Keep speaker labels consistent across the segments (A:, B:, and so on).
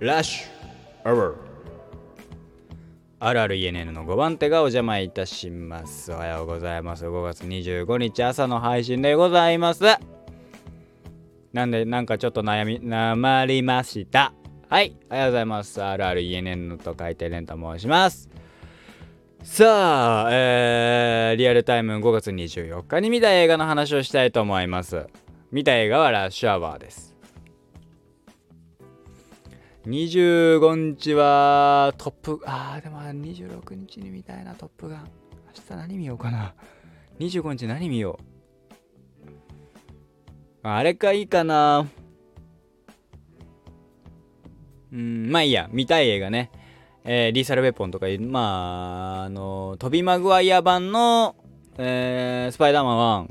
A: ラッシュアワーあるある ENN の5番手がお邪魔いたします。おはようございます。5月25日朝の配信でございます。なんでなんかちょっと悩みなまりました。はいおはようございます。あるある ENN と書いてレンと申します。さあ、えー、リアルタイム5月24日に見た映画の話をしたいと思います。見た映画はラッシュアワーです。25日はトップあーでも26日に見たいなトップガン。明日何見ようかな。25日何見よう。あれかいいかな。うんまあいいや見たい映画ね。えー、リーサル・ウェポンとかまあ、あの、トビ・マグワイア版の、えー、スパイダーマン1、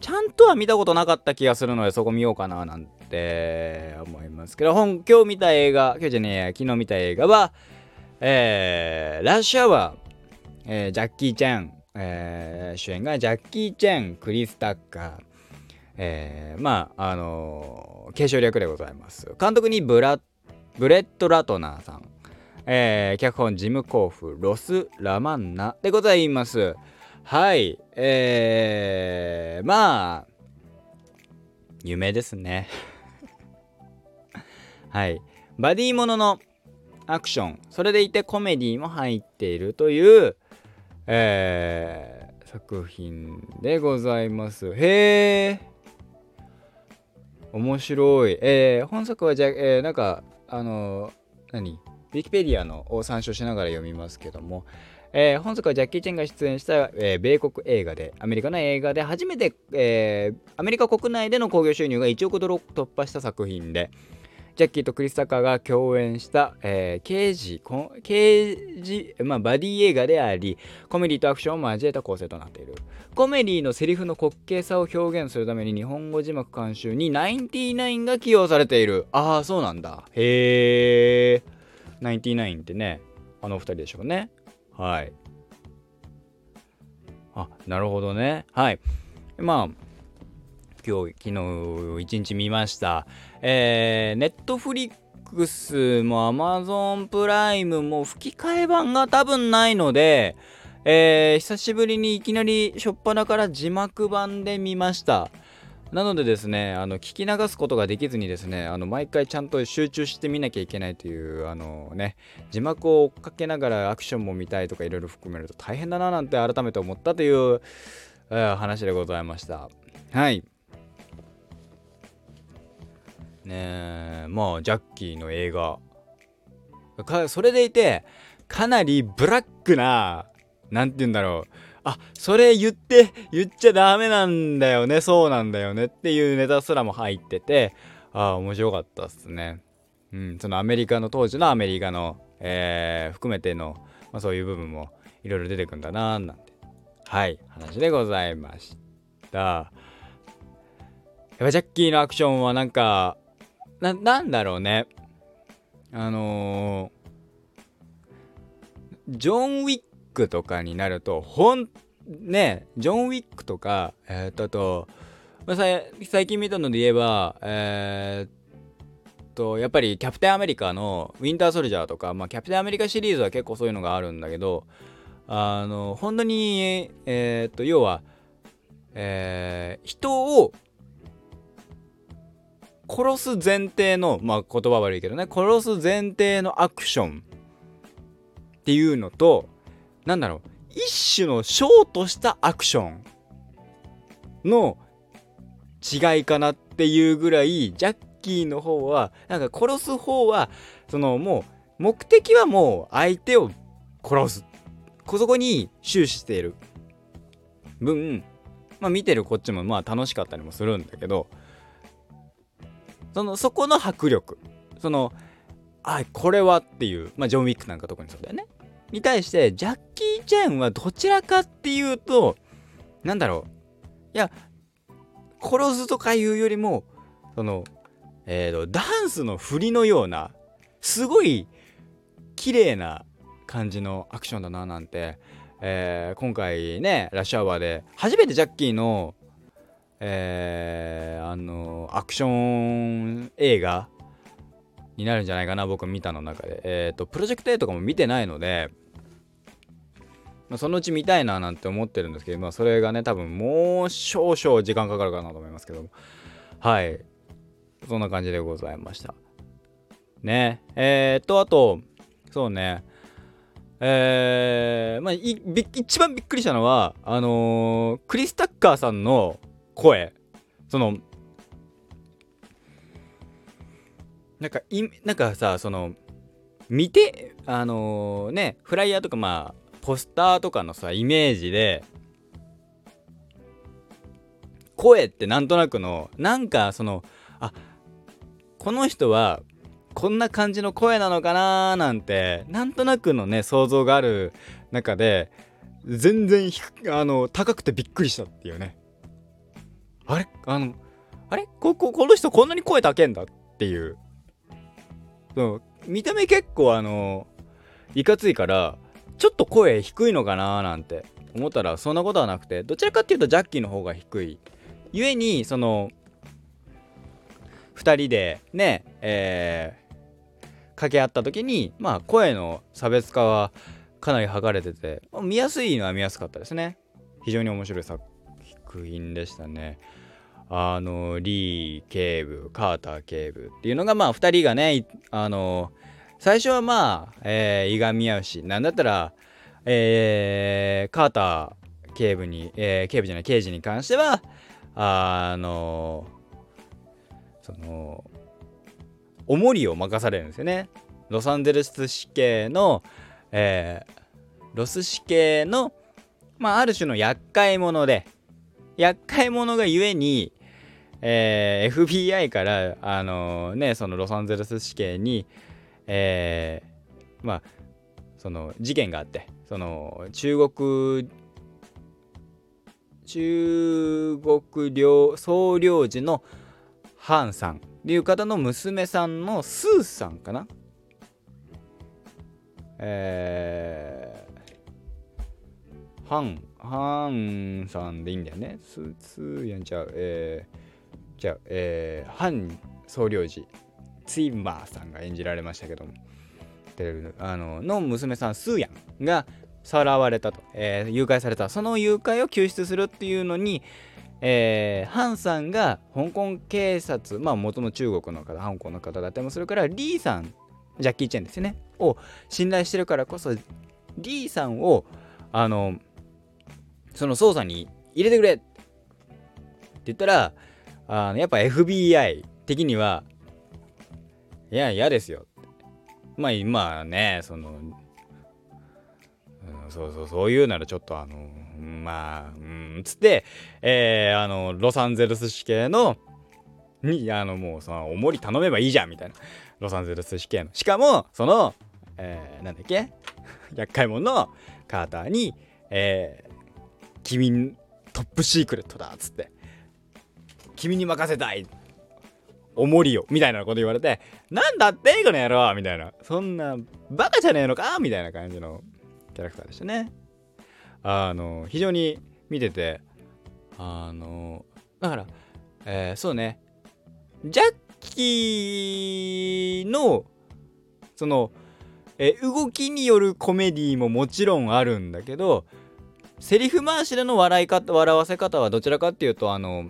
A: ちゃんとは見たことなかった気がするので、そこ見ようかな、なんて思いますけど、本、今日見た映画、今日じゃねえや、昨日見た映画は、えー、ラッシュアワー、えー、ジャッキー・チェン、えー、主演がジャッキー・チェン、クリス・タッカー、えー、まあ、あのー、継承略でございます。監督にブラブレッド・ラトナーさん、えー、脚本ジム・コーフロス・ラマンナでございます。はい。えー、まあ夢ですね。はい。バディもののアクション。それでいてコメディも入っているというえー、作品でございます。へえ面白い。えー、本作はじゃえー、なんかあのー、何？ウィキペディアのを参照しながら読みますけども、えー、本作はジャッキー・チェンが出演した、えー、米国映画で、アメリカの映画で初めて、えー、アメリカ国内での興行収入が1億ドルを突破した作品で、ジャッキーとクリス・タカーが共演した、えー、刑事、刑事、まあ、バディ映画であり、コメディとアクションを交えた構成となっている。コメディのセリフの滑稽さを表現するために日本語字幕監修にナインティナインが起用されている。ああ、そうなんだ。へえ。99ってね、あの2人でしょうね。はい。あ、なるほどね。はい。まあ、今日、昨日一日見ました。えー、ネットフリックスもアマゾンプライムも吹き替え版が多分ないので、えー、久しぶりにいきなり初っ端から字幕版で見ました。なのでですね、あの聞き流すことができずにですね、あの毎回ちゃんと集中して見なきゃいけないという、あのね、字幕を追っかけながらアクションも見たいとかいろいろ含めると大変だななんて改めて思ったという、えー、話でございました。はい。ねえ、まあ、ジャッキーの映画。それでいて、かなりブラックな、なんて言うんだろう。あそれ言って言っちゃダメなんだよね。そうなんだよね。っていうネタすらも入っててああ面白かったっすね。うんそのアメリカの当時のアメリカの、えー、含めての、まあ、そういう部分もいろいろ出てくんだなーなんて。はい話でございました。やっぱジャッキーのアクションはなんかななんだろうね。あのー、ジョン・ウィックとかになるとほんねジョン・ウィックとかえー、っとと、まあ、最近見たので言えばえー、っとやっぱりキャプテンアメリカのウィンターソルジャーとか、まあ、キャプテンアメリカシリーズは結構そういうのがあるんだけどあの本当にえー、っと要はえー、人を殺す前提のまあ言葉悪いけどね。殺す前提のアクションっていうのとなんだろう。一種のショートしたアクションの違いかなっていうぐらいジャッキーの方はなんか殺す方はそのもう目的はもう相手を殺す。そこに終始している分まあ見てるこっちもまあ楽しかったりもするんだけどそのそこの迫力。そのあこれはっていうまあジョン・ウィックなんか特にそうだよね。に対してジャッキー・チェンはどちらかっていうとなんだろう。いや殺すとかいうよりもそのえーと、ダンスの振りのようなすごい綺麗な感じのアクションだななんて、えー、今回ねラッシュアワーで初めてジャッキーの、えー、あのアクション映画になるんじゃないかな僕見たの中で。えっ、ー、とプロジェクト A とかも見てないのでまあ、そのうち見たいななんて思ってるんですけど、まあ、それがね多分もう少々時間かかるかなと思いますけど。もはい。そんな感じでございました。ね。えー、っとあとそうね。えー、まあ一番びっくりしたのはあのー、クリス・タッカーさんの声。そのなんかいなんかさその見てあのー、ねフライヤーとかまあポスターとかのさイメージで声ってなんとなくのなんかそのあこの人はこんな感じの声なのかなーなんてなんとなくのね想像がある中で全然あの高くてびっくりしたっていうね。あれ？あのあれ？こここの人こんなに声高えんだっていう。そう見た目結構あのいかついからちょっと声低いのかななんて思ったらそんなことはなくてどちらかっていうとジャッキーの方が低い。ゆえにその2人でねえー、掛け合った時にまあ声の差別化はかなり図れてて見やすいのは見やすかったですね。非常に面白い作品でしたねあのリー警部カーター警部っていうのがまあ2人がねあの最初はまあ、えー、いがみ合うし、なんだったら、えー、カーター警部に、えー、警部じゃない、刑事に関しては、あのその、おもりを任されるんですよね。ロサンゼルス市警の、えー、ロス市警の、まあ、ある種の厄介者で、厄介者がゆえに、えー、FBI から、あのー、ね、そのロサンゼルス市警に、えー、まあその事件があってその中国中国領総領事のハンさんっていう方の娘さんのスーさんかな？えー、ハン、ハンさんでいいんだよね。スーツーやんちゃう。えー、じゃあ、えー、ハン総領事ツインバーさんが演じられましたけどもテレビあのの娘さんスーヤンがさらわれたと、えー、誘拐されたその誘拐を救出するっていうのに、えー、ハンさんが香港警察まあ元の中国の方香港の方だったりもするからリーさんジャッキー・チェンですよねを信頼してるからこそリーさんをあのその捜査に入れてくれって言ったらあのやっぱ FBI 的にはいや、嫌ですよ。まあ今ね、その、うん、そうそう、そういうならちょっとあの、まあ、うん、つって、えー、あの、ロサンゼルス市警の、に、あの、もう、その、おもり頼めばいいじゃん、みたいな。ロサンゼルス市警の。しかも、その、えー、なんだっけ？厄介者のカーターに、えー、君、トップシークレットだ、っつって。君に任せたいおもりよみたいなこと言われてなんだってこの野郎みたいな。そんなバカじゃねえのかみたいな感じのキャラクターでしたね。あの非常に見ててあのだから、えー、そうね。ジャッキーのそのえ動きによるコメディももちろんあるんだけどセリフ回しでの笑い方笑わせ方はどちらかっていうとあの、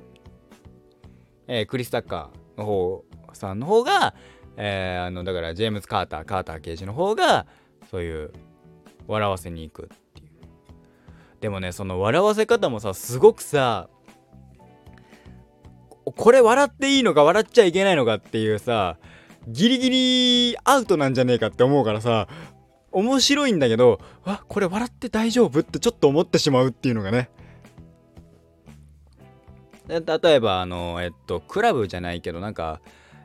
A: えー、クリス・タッカーの方さんの方が、えー、あのだからジェームズ・カーターカーター刑事の方がそういう笑わせに行くっていう。でもねその笑わせ方もさすごくさこれ笑っていいのか笑っちゃいけないのかっていうさギリギリアウトなんじゃねえかって思うからさ面白いんだけどわこれ笑って大丈夫？ってちょっと思ってしまうっていうのがね。例えばあのえっとクラブじゃないけどなんか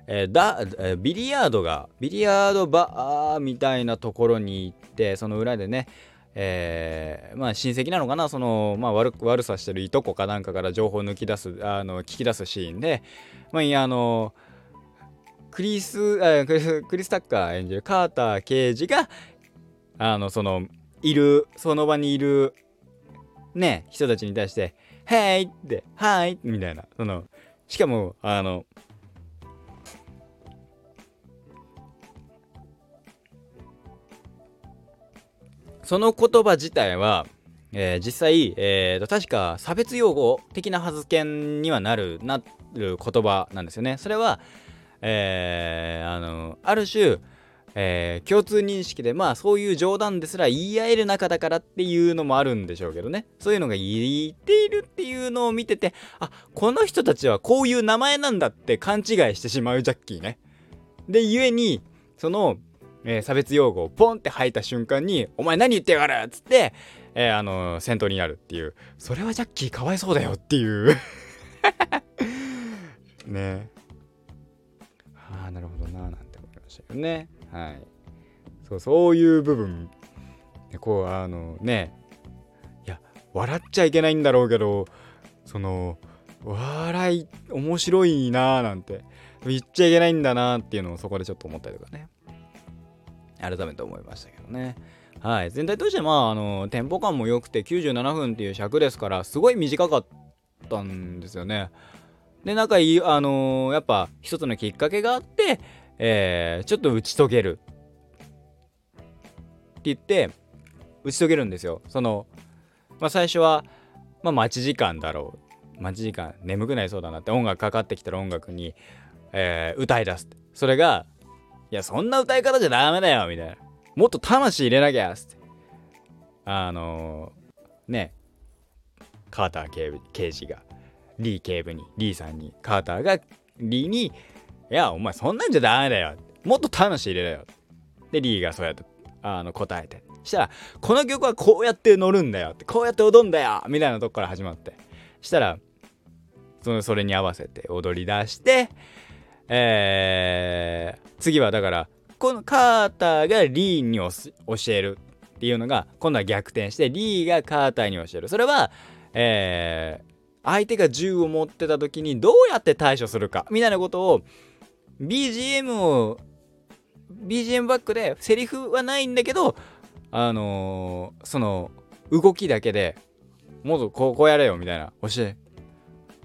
A: えー、だ、えー、ビリヤードがビリヤードバーみたいなところに行ってその裏でねえー、まあ親戚なのかな？その、まあ悪、悪さしてるいとこかなんかから情報抜き出すあの聞き出すシーンで、まあ、いやあのクリスクリス・タッカー演じるカーター刑事があのそのいるその場にいるね人たちに対して「ヘイ!」って「はい!」みたいなそのしかもあのその言葉自体は、えー、実際、えーと、確か差別用語的な発言にはなるなる言葉なんですよね。それは、えー、あのある種えー、共通認識でまあそういう冗談ですら言い合える仲だからっていうのもあるんでしょうけどねそういうのが言っているっていうのを見ててあこの人たちはこういう名前なんだって勘違いしてしまうジャッキーね。で故にその、えー、差別用語をポンって吐いた瞬間に「お前何言ってやがる!」っつって、えー、あの戦闘になるっていうそれはジャッキーかわいそうだよっていう ねああなるほどななんて思いましたよね。はい。そう、そういう部分。こう、あのね、いや、笑っちゃいけないんだろうけど、その、笑い、面白いなーなんて、言っちゃいけないんだなーっていうのをそこでちょっと思ったりとかね。改めて思いましたけどね。はい。全体として、まあ、あの、テンポ感も良くて97分っていう尺ですから、すごい短かったんですよね。で、なんか、あのー、やっぱ一つのきっかけがあって、えー、ちょっと打ち解ける。って言って打ち解けるんですよ。そのまあ最初はまあ待ち時間だろう。待ち時間眠くなりそうだなって音楽かかってきたら音楽に、えー、歌い出すそれがいやそんな歌い方じゃダメだよみたいな。もっと魂入れなきゃっつって。あのー、ねカーター警刑事がリー警部にリーさんにカーターがリーにいや、お前そんなんじゃダメだよ。もっと魂入れろよ。で、リーがそうやってあの答えて。したら、この曲はこうやって乗るんだよ、こうやって踊んだよみたいなとこから始まって。したら、そのそれに合わせて踊り出して、えー、次はだから、このカーターがリーに教えるっていうのが、今度は逆転して、リーがカーターに教える。それは、えー、相手が銃を持ってた時にどうやって対処するかみたいなことを BGM を BGM バックでセリフはないんだけどあのー、その動きだけでもっとこうこやれよみたいな教え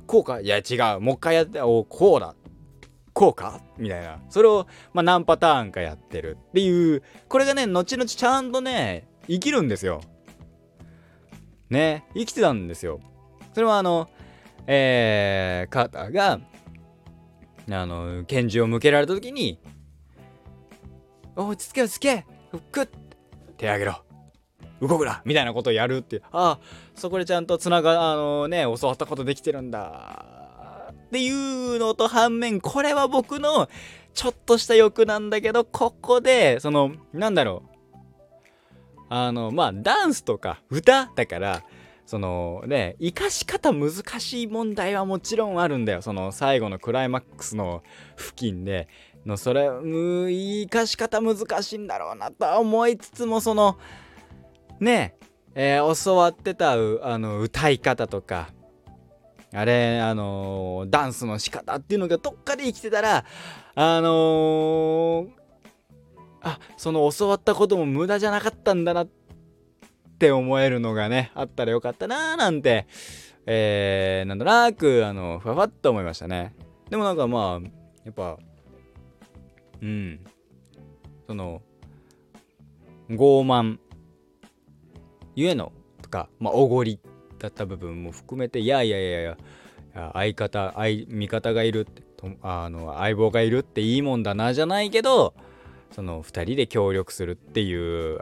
A: こうか？いや違う。もう一回やっておこうだ。こうか？みたいな。それを、まあ、何パターンかやってるっていう。これがね後々ちゃんとね生きるんですよ。ね生きてたんですよ。それはあのえー、カーターがあの拳銃を向けられた時に「落ち着け落ち着けくっ手上げろ動くな!」みたいなことをやるっていうああそこでちゃんとつながあのね教わったことできてるんだっていうのと反面これは僕のちょっとした欲なんだけどここでそのなんだろうあのまあダンスとか歌だからそのね生かし方難しい問題はもちろんあるんだよ。その最後のクライマックスの付近で。のそれ生かし方難しいんだろうなと思いつつもそのねえー、教わってたあの歌い方とか。あれあのー、ダンスの仕方っていうのがどっかで生きてたらあのー、あその教わったことも無駄じゃなかったんだなってって思えるのがね、あったらよかったなーなんて、えー、なんとなく、あの、ふわふわっと思いましたね。でもなんかまあ、やっぱ、うん、その、傲慢ゆえの、とか、まあ、おごりだった部分も含めて、いやいやいやいや、相方、相、味方がいるって、あの、相棒がいるっていいもんだな、じゃないけど、その2人で協力するっていう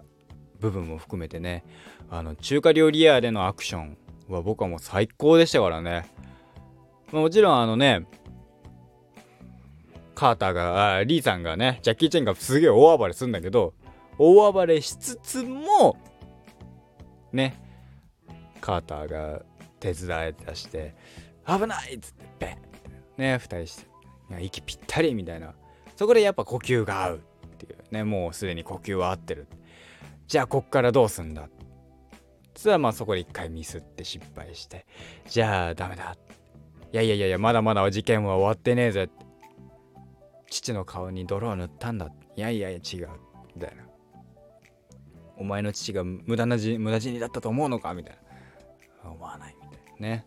A: 部分も含めてね。あの中華料理屋でのアクションは僕はもう最高でしたからね、もちろんあのねカーターがあリーさんがねジャッキー・チェンがすげえ大暴れするんだけど大暴れしつつもねカーターが手伝え出して「危ない!」っつってベンね2人して息ぴったりみたいな。そこでやっぱ呼吸が合うっていうねもうすでに呼吸は合ってる。じゃあこっからどうすんだ？つはまあそこで一回ミスって失敗して。じゃあダメだ。いやいやいやいやまだまだ事件は終わってねえぜ父の顔に泥を塗ったんだ。いやいやいや違う。みたいな。お前の父が無駄なじ無駄死にだったと思うのか？みたいな。思わないみたいなね。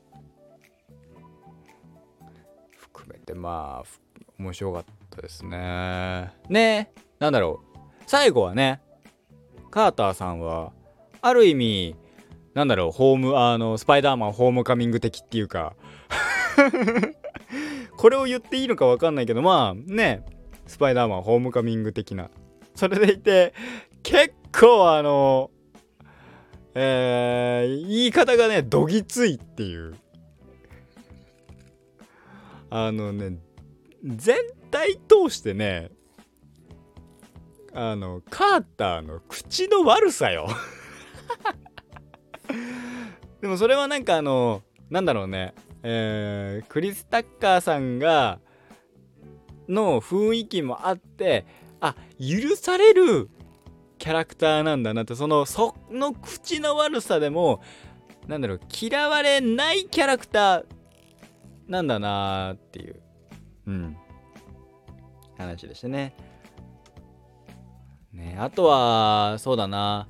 A: 含めてまあ面白かったですね。ねえなんだろう。最後はねカーターさんはある意味なんだろうホームあのスパイダーマンホームカミング的っていうか これを言っていいのか分かんないけどまあねスパイダーマンホームカミング的な。それでいて結構あのえー、言い方がねどぎついっていう。あのね全体通してねあのカーターの口の悪さよ。でもそれはなんかあのなんだろうね。えー、クリス・タッカーさんがの雰囲気もあってあ許されるキャラクターなんだなって。そのその口の悪さでもなんだろう嫌われないキャラクターなんだなっていううん。話でしたね。ねあとはそうだな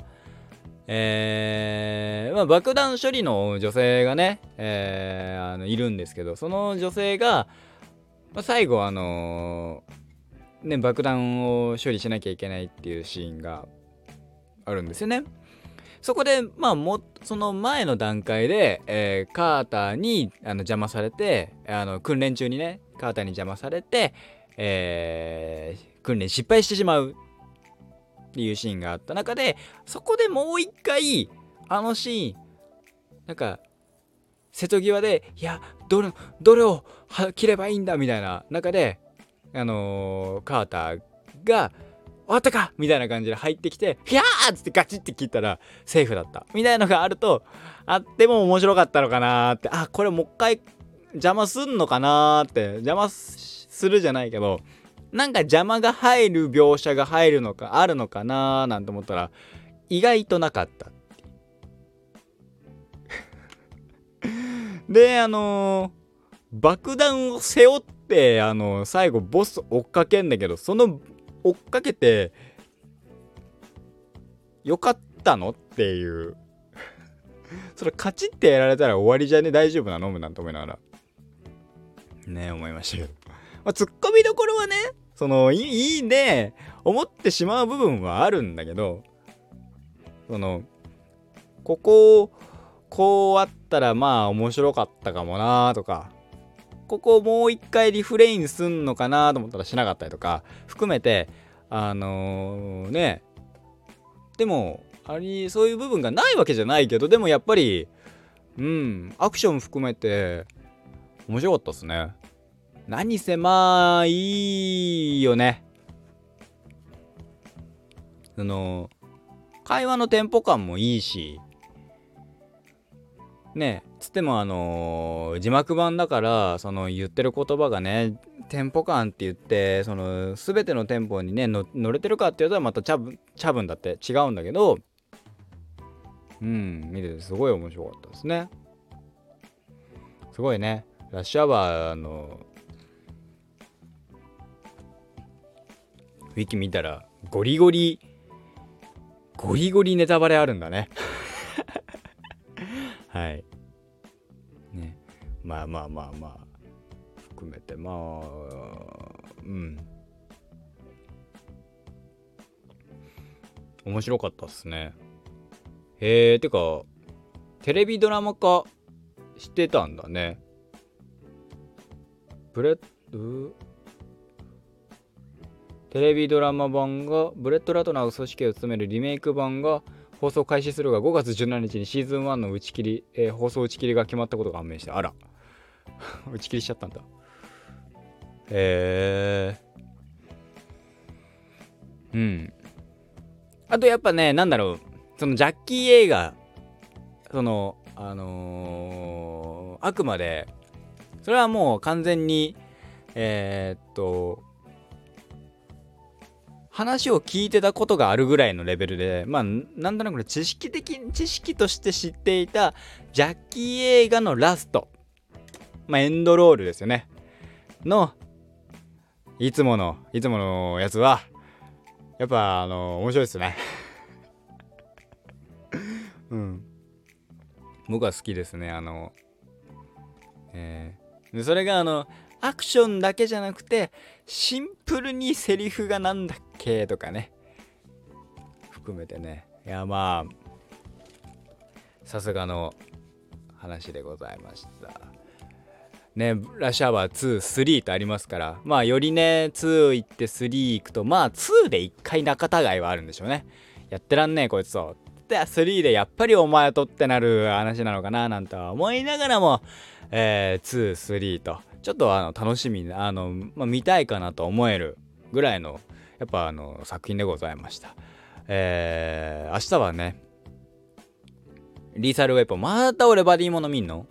A: えー、まあ、爆弾処理の女性がね、えー、あのいるんですけどその女性が、まあ、最後あのー、ね爆弾を処理しなきゃいけないっていうシーンがあるんですよね。そこでまあもその前の段階で、えー、カーターにあの邪魔されてあの訓練中にねカーターに邪魔されて、えー、訓練失敗してしまうっていうシーンがあった中でそこでもう一回あのシーンなんか瀬戸際でいやどれどれを切ればいいんだみたいな中であのー、カーターが終わったかみたいな感じで入ってきて、ひゃーっつってガチって切ったらセーフだった。みたいのがあると、あっても面白かったのかなーって、あ、これもう一回邪魔すんのかなーって、邪魔するじゃないけど、なんか邪魔が入る描写が入るのかあるのかななんて思ったら意外となかった。であのー、爆弾を背負ってあのー、最後ボス追っかけんだけどその追っかけてよかったのっていう。それカチッてやられたら終わりじゃね？大丈夫なの？なんて思いながら。ね思いましたけど、まあ、ツッコミどころはねそのいいね思ってしまう部分はあるんだけどそのここをこうあったらまあ面白かったかもなとかここをもう一回リフレインすんのかなと思ったらしなかったりとか含めてあのー、ねでもありそういう部分がないわけじゃないけどでもやっぱりうんアクション含めて面白かったっすね。何せまあいいよね。その会話のテンポ感もいいし。ねつってもあのー、字幕版だからその言ってる言葉がねテンポ感って言ってその全てのテンポにね乗れてるかっていうとまた茶分茶分だって違うんだけどうん見ててすごい面白かったですね。すごいね。ラッシュアワーのウィキ見たらゴリゴリゴリゴリネタバレあるんだね。はい。ね。まあまあまあまあ。含めてまあうん。面白かったっすね。へえてかテレビドラマ化してたんだね。ブレッドテレビドラマ版がブレット・ラトナーが総指揮を務めるリメイク版が放送開始するが5月17日にシーズン1の打ち切り、えー、放送打ち切りが決まったことが判明してあら。打ち切りしちゃったんだ。へえうん。あとやっぱねなんだろう。そのジャッキー映画そのあのー、あくまでそれはもう完全にえー、っと話を聞いてたことがあるぐらいのレベルで、まあ、なんとなく知識的、知識として知っていたジャッキー映画のラスト、まあ、エンドロールですよね。の、いつもの、いつものやつは、やっぱ、あの、面白いですね。うん。僕は好きですね、あの、えー、でそれがあの、アクションだけじゃなくてシンプルにセリフがなんだっけとかね。含めてね。いやまあさすがの話でございました。ねラッシュアワー23とありますから。まあよりね2行って3行くとまあ2で1回仲違いはあるんでしょうね。やってらんねえこいつと。で3でやっぱりお前とってなる話なのかななんて思いながらも、えー、23とちょっとあの楽しみあの、まあ、見たいかなと思えるぐらいのやっぱあの作品でございましたえー、明日はねリーサルウェポンまた俺バディもの見んの？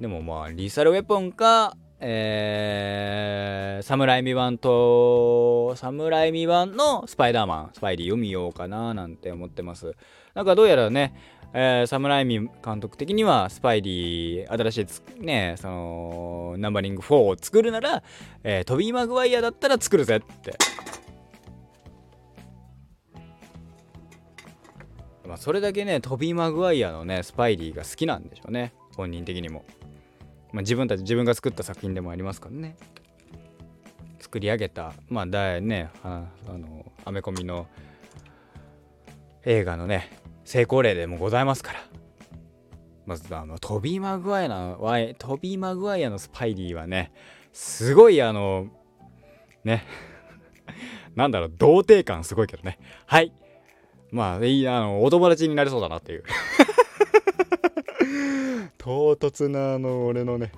A: でもまあリーサルウェポンかえー、サムライミ版と、サムライミ版のスパイダーマン、スパイディを見ようかななんて思ってます。なんかどうやらね、えー、サムライミ監督的にはスパイディ新しいねそのナンバリング4を作るなら、えー、トビー・マグワイアだったら作るぜって。まあそれだけねトビー・マグワイアのねスパイディが好きなんでしょうね。本人的にも。まあ、自分たち自分が作った作品でもありますからね。作り上げたまあだねああのアメコミの映画のね成功例でもございますから。まずあのトビー・マグワイアのトビー・マグワイアのスパイリーはねすごいあのね なんだろう童貞感すごいけどね。はい。まあいいあのお友達になれそうだなっていう。唐突なあの俺のね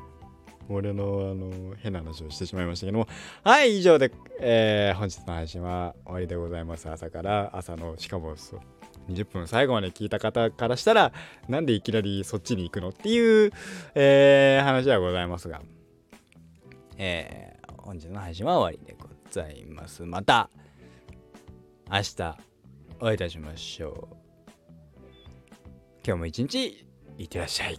A: 俺のあの変な話をしてしまいましたけども。はい以上で、えー、本日の配信は終わりでございます。朝から朝のしかもそう20分最後まで聞いた方からしたらなんでいきなりそっちに行くのっていう、えー、話はございますが、えー、本日の配信は終わりでございますまた明日お会いいたしましょう今日も一日いってらっしゃい